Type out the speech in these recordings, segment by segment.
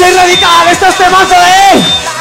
Ir radical, esto es temazo, eh.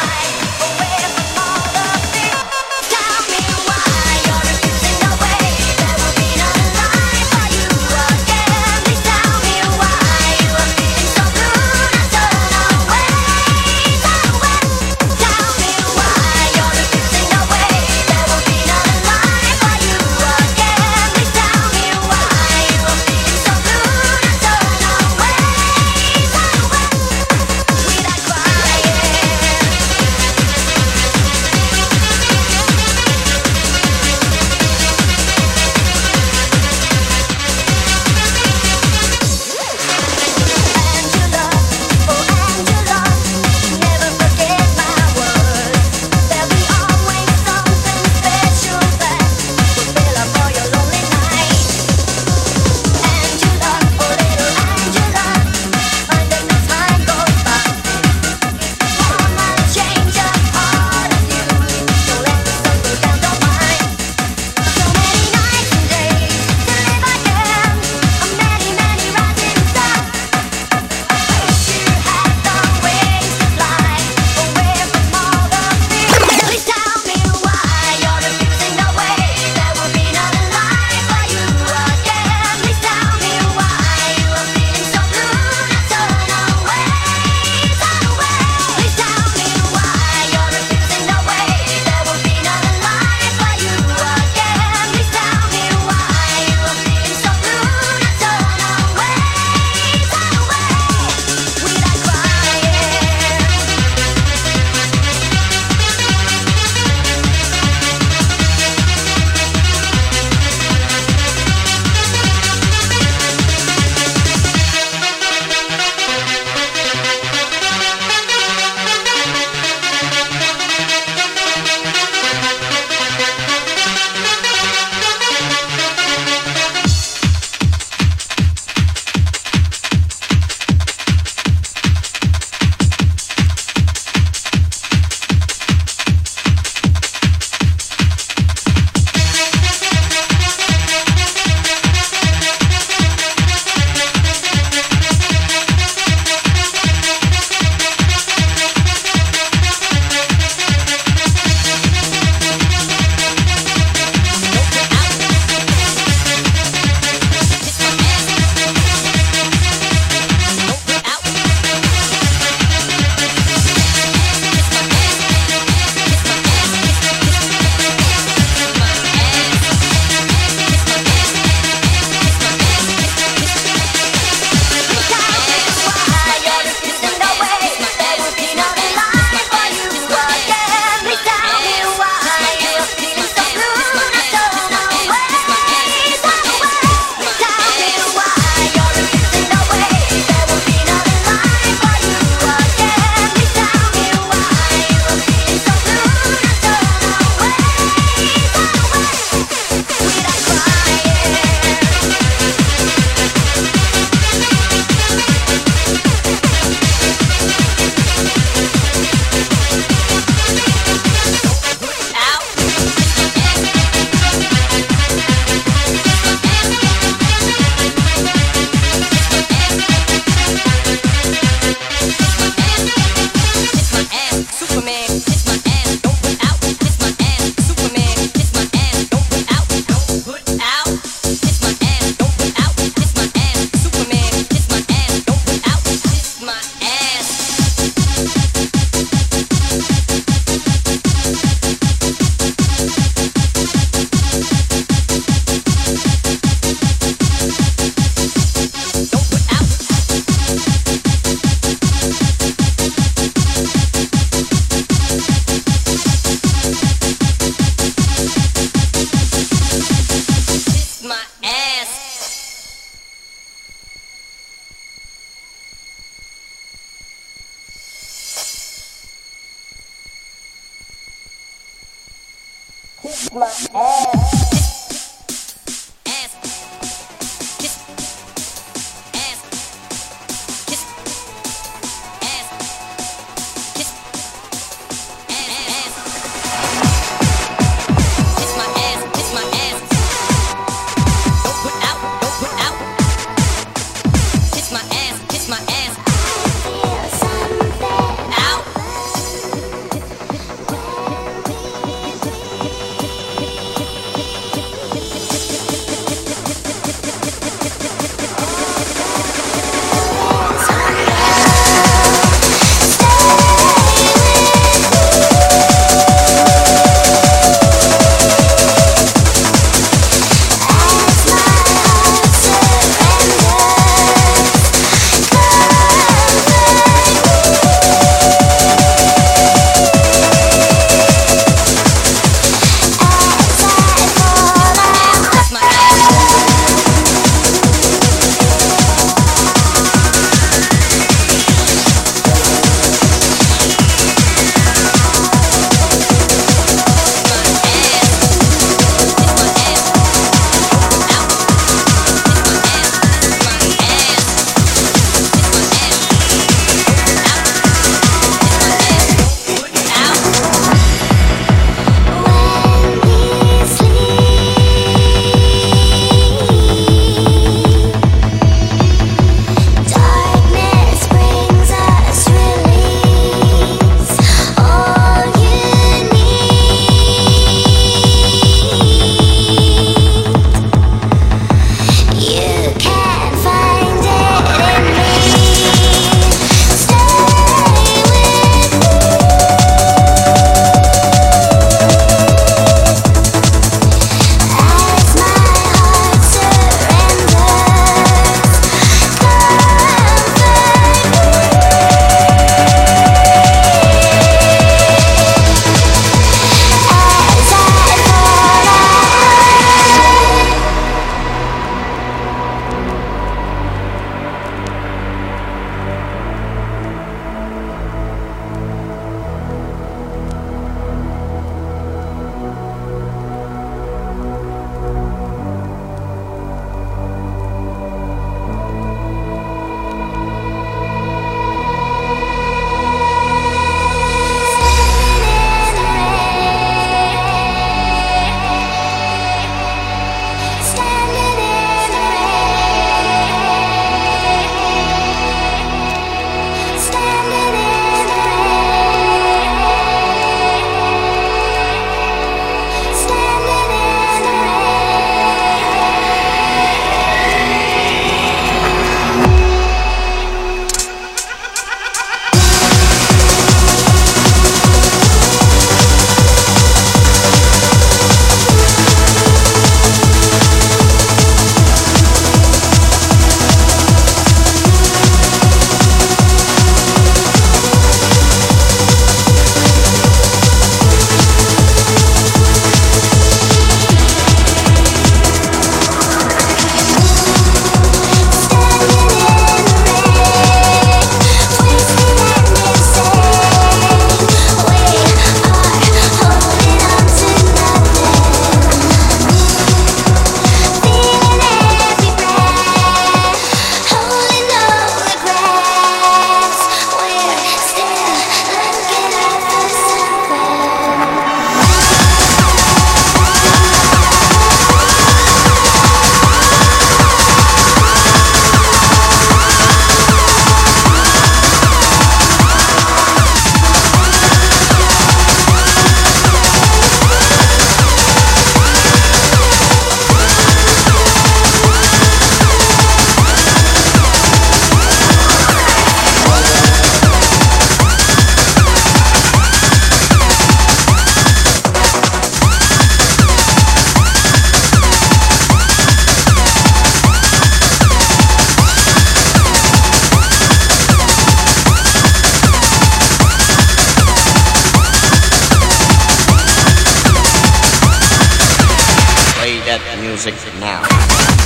that music now.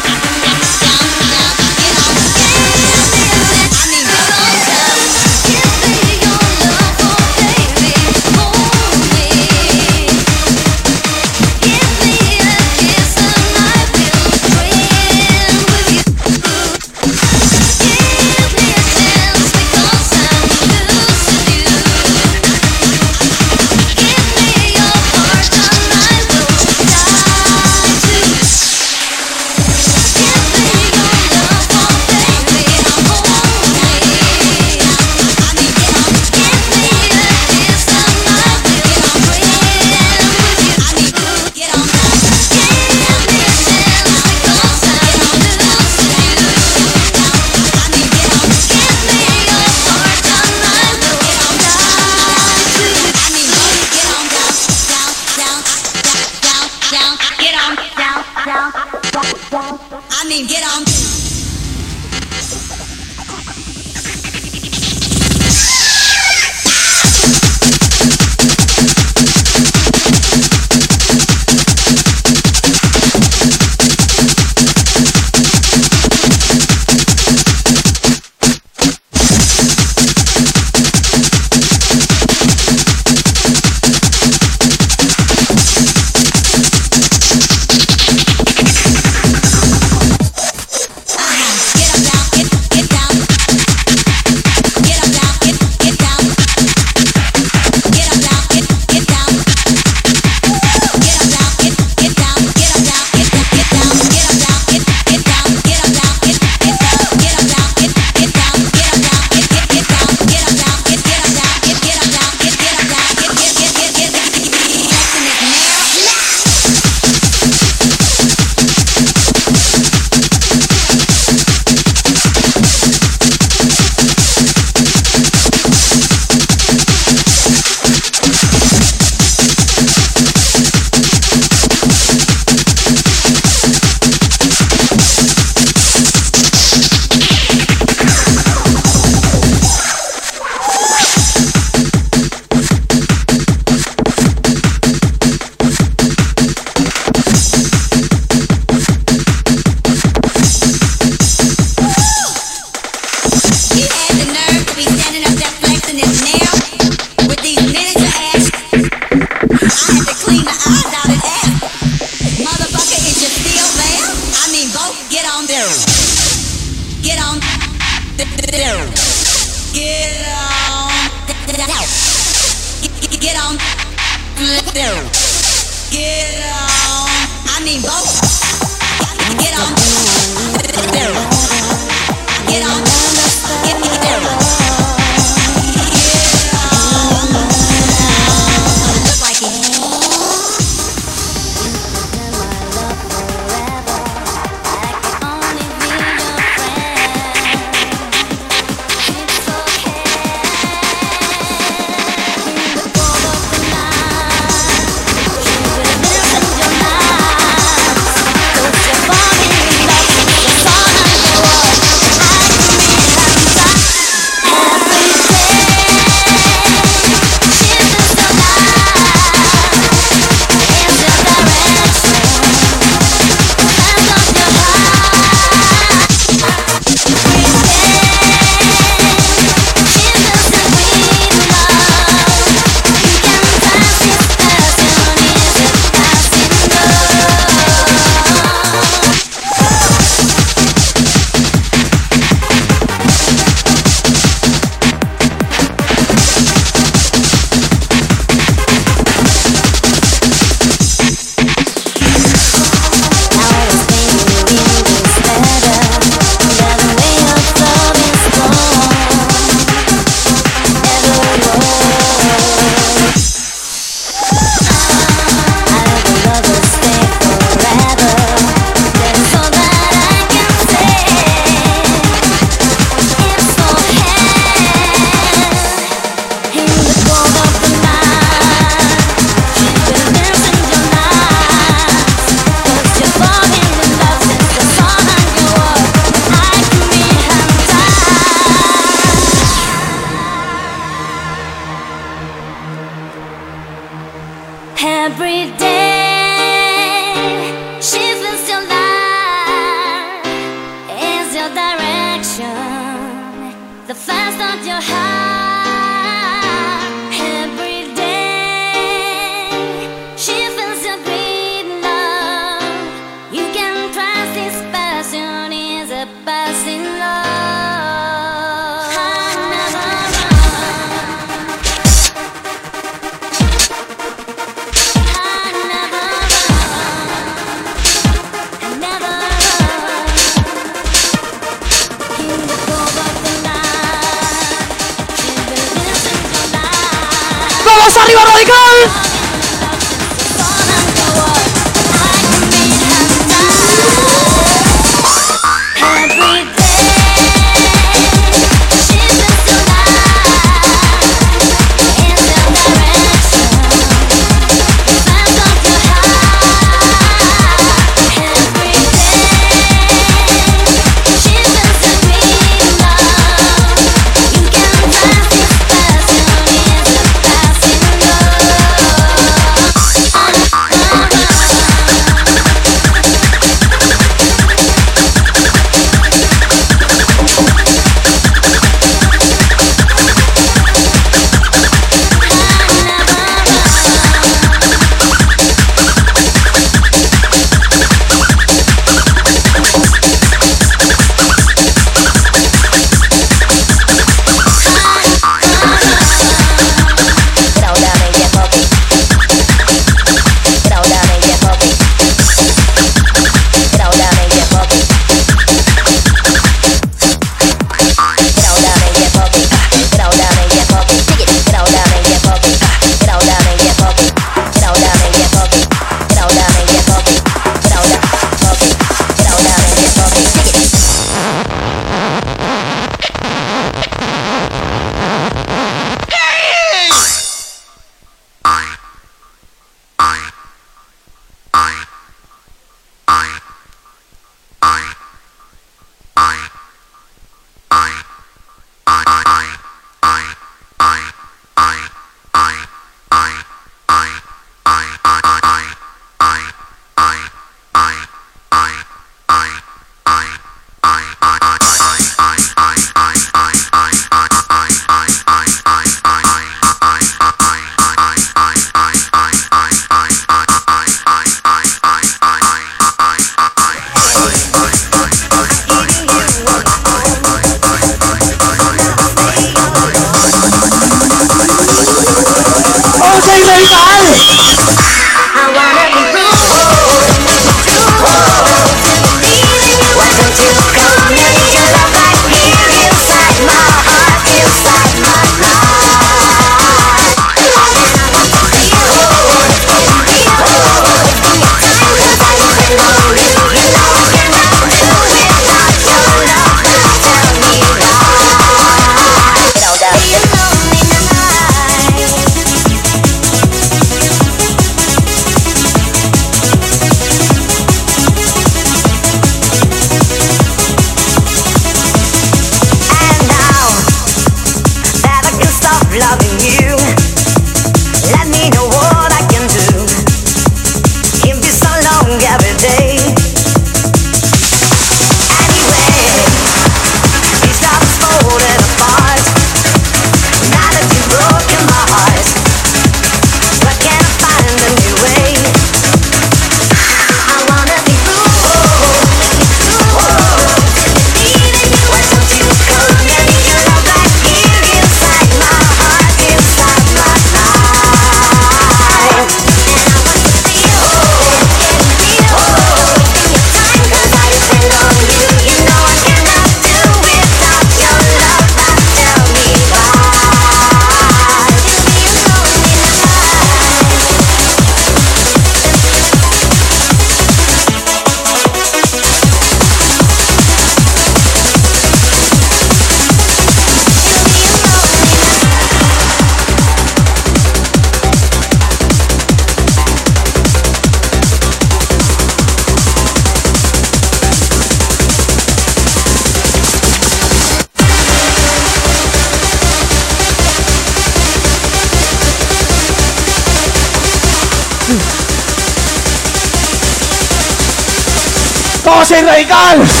my God!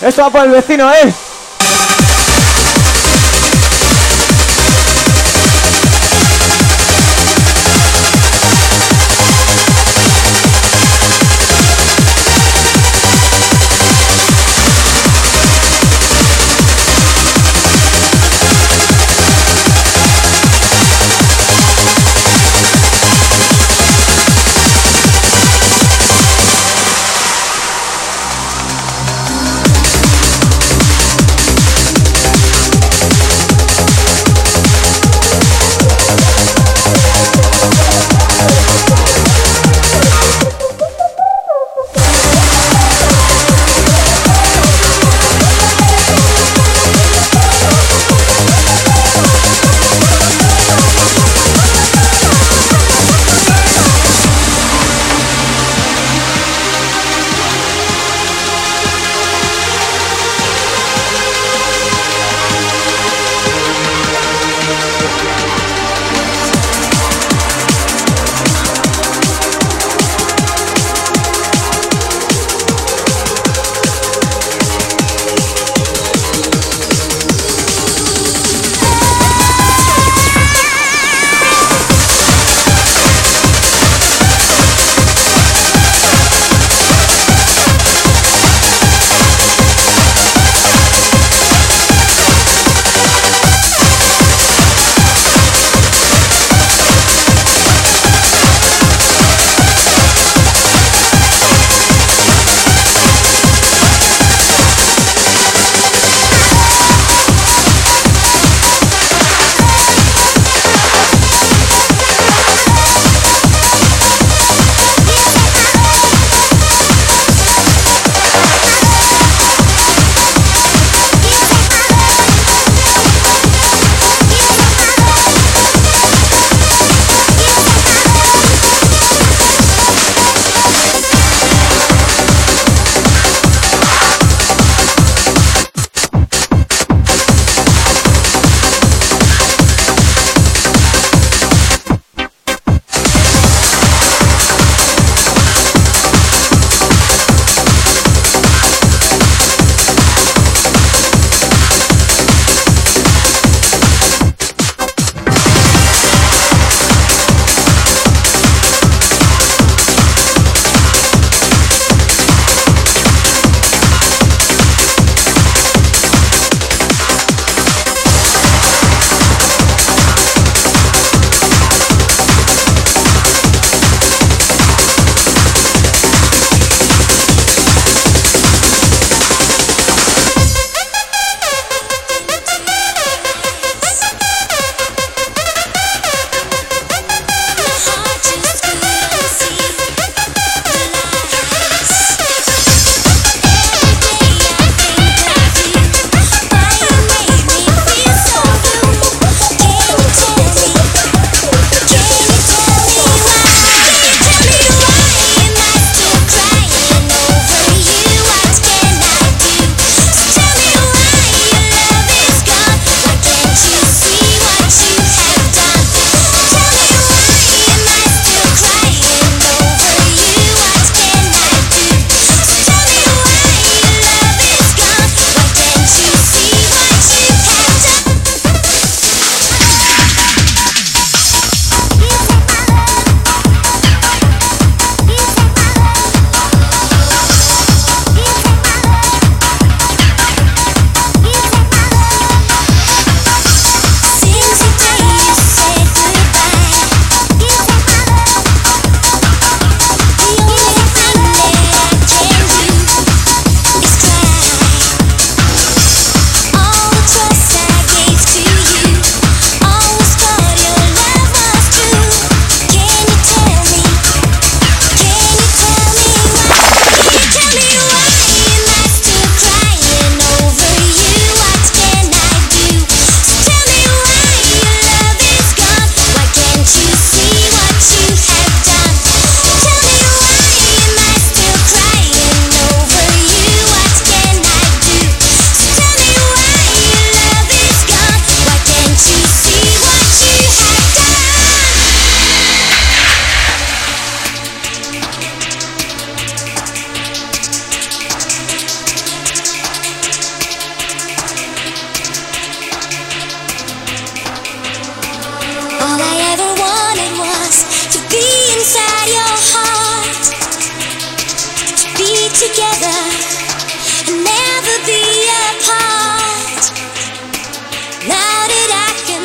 Esto va por el vecino, eh.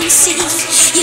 seguinte,